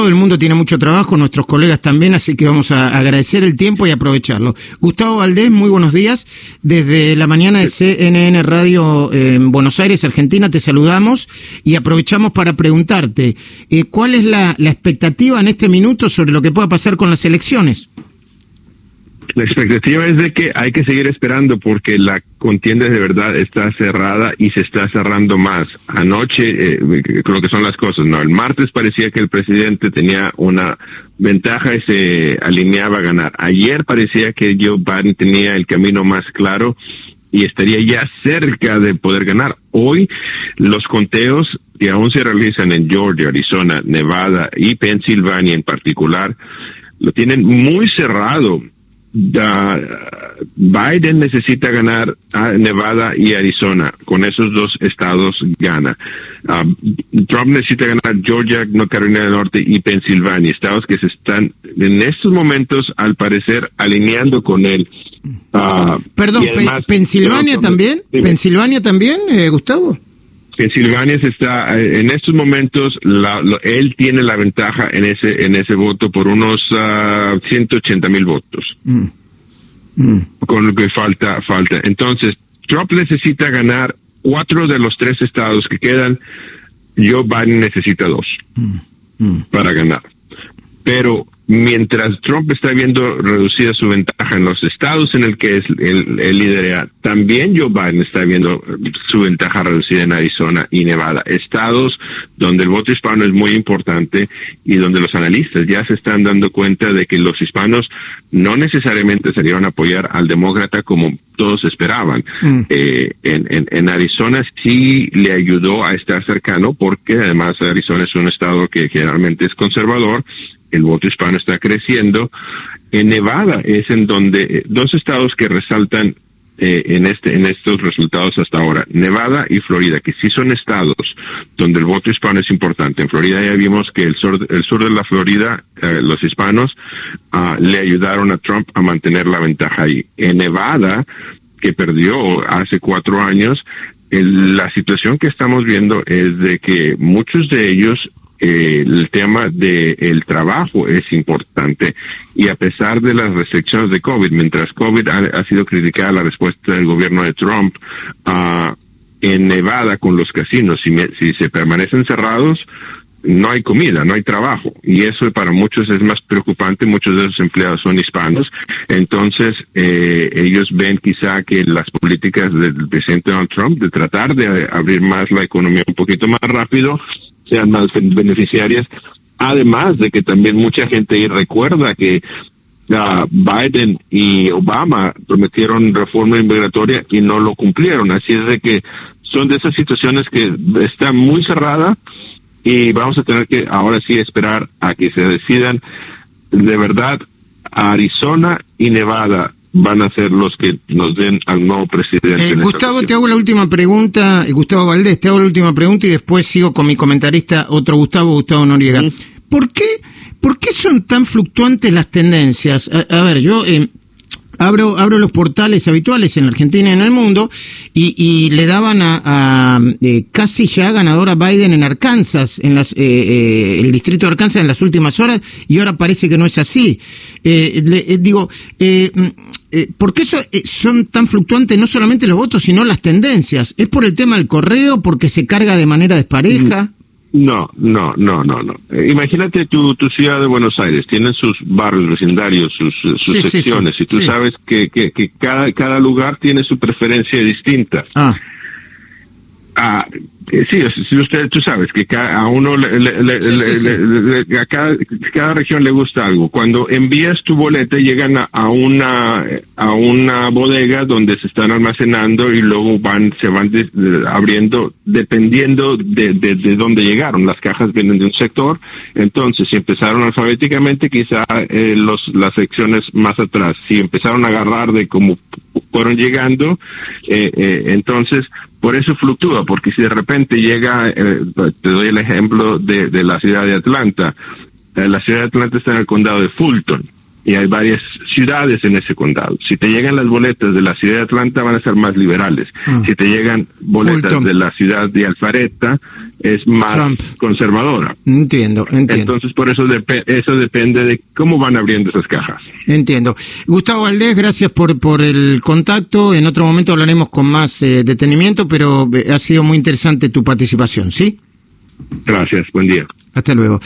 todo el mundo tiene mucho trabajo, nuestros colegas también, así que vamos a agradecer el tiempo y aprovecharlo. Gustavo Valdés, muy buenos días. Desde la mañana de CNN Radio en Buenos Aires, Argentina, te saludamos y aprovechamos para preguntarte, eh, ¿cuál es la, la expectativa en este minuto sobre lo que pueda pasar con las elecciones? La expectativa es de que hay que seguir esperando porque la contienda de verdad está cerrada y se está cerrando más. Anoche, eh, creo que son las cosas, ¿no? El martes parecía que el presidente tenía una ventaja y se alineaba a ganar. Ayer parecía que Joe Biden tenía el camino más claro y estaría ya cerca de poder ganar. Hoy los conteos que aún se realizan en Georgia, Arizona, Nevada y Pensilvania en particular, lo tienen muy cerrado Biden necesita ganar a Nevada y Arizona. Con esos dos estados gana. Um, Trump necesita ganar Georgia, Carolina del Norte y Pensilvania, estados que se están en estos momentos, al parecer, alineando con él. Uh, Perdón, Pensilvania también, Pensilvania también, eh, Gustavo. Se está eh, en estos momentos él tiene la ventaja en ese en ese voto por unos 180 ah, mil votos mm. Mm. con lo que falta falta entonces Trump necesita ganar cuatro de los tres estados que quedan Joe Biden necesita dos mm. para ganar pero mientras Trump está viendo reducida su ventaja en los estados en el que es el, el lidera, también Joe Biden está viendo su ventaja reducida en Arizona y Nevada, estados donde el voto hispano es muy importante y donde los analistas ya se están dando cuenta de que los hispanos no necesariamente serían a apoyar al demócrata como todos esperaban. Mm. Eh, en, en, en Arizona sí le ayudó a estar cercano porque además Arizona es un estado que generalmente es conservador el voto hispano está creciendo. En Nevada es en donde eh, dos estados que resaltan eh, en este en estos resultados hasta ahora, Nevada y Florida, que sí son estados donde el voto hispano es importante. En Florida ya vimos que el sur el sur de la Florida eh, los hispanos ah, le ayudaron a Trump a mantener la ventaja ahí. En Nevada que perdió hace cuatro años, la situación que estamos viendo es de que muchos de ellos eh, el tema del el trabajo es importante y a pesar de las restricciones de COVID, mientras COVID ha, sido criticada la respuesta del gobierno de Trump uh, en Nevada con los casinos, si, si se permanecen cerrados, no hay comida, no hay trabajo. Y eso para muchos es más preocupante. Muchos de esos empleados son hispanos. Entonces, eh, ellos ven quizá que las políticas del presidente Donald Trump de tratar de abrir más la economía un poquito más rápido sean más beneficiarias. Además de que también mucha gente recuerda que uh, Biden y Obama prometieron reforma inmigratoria y no lo cumplieron. Así es de que son de esas situaciones que están muy cerradas y vamos a tener que ahora sí esperar a que se decidan de verdad Arizona y Nevada van a ser los que nos den al nuevo presidente. Eh, Gustavo, te hago la última pregunta, eh, Gustavo Valdés, te hago la última pregunta y después sigo con mi comentarista, otro Gustavo, Gustavo Noriega. ¿Por qué, ¿Por qué son tan fluctuantes las tendencias? A, ver, yo eh, abro, abro los portales habituales en Argentina y en el mundo y, le daban a, eh, casi ya ganadora Biden en Arkansas, en las, eh, eh, el distrito de Arkansas en las últimas horas y ahora parece que no es así. digo, ¿por qué son tan fluctuantes no solamente los votos, sino las tendencias? ¿Es por el tema del correo, porque se carga de manera despareja? Mm. No, no, no, no, no. Eh, imagínate tu, tu ciudad de Buenos Aires, tiene sus barrios vecindarios, sus, sus secciones, y tú sabes que, que, que, cada, cada lugar tiene su preferencia distinta. Ah. Ah, sí, si usted, tú sabes que a uno, le, a cada, región le gusta algo. Cuando envías tu boleta, llegan a, una a una bodega donde se están almacenando y luego van se van abriendo dependiendo de, de, dónde llegaron. Las cajas vienen de un sector, entonces si empezaron alfabéticamente, quizá eh, los las secciones más atrás. Si empezaron a agarrar de cómo fueron llegando, eh, eh, entonces por eso fluctúa, porque si de repente llega, eh, te doy el ejemplo de, de, la ciudad de Atlanta, eh, la ciudad de Atlanta está en el condado de Fulton, y hay varias ciudades en ese condado. Si te llegan las boletas de la ciudad de Atlanta van a ser más liberales. Ah. Si te llegan boletas Fulton. de la ciudad de Alpharetta es más Trump. conservadora. Entiendo, entiendo. Entonces por eso depe- eso depende de cómo van abriendo esas cajas. Entiendo. Gustavo Valdés, gracias por, por el contacto. En otro momento hablaremos con más eh, detenimiento, pero eh, ha sido muy interesante tu participación, ¿sí? Gracias, buen día. Hasta luego.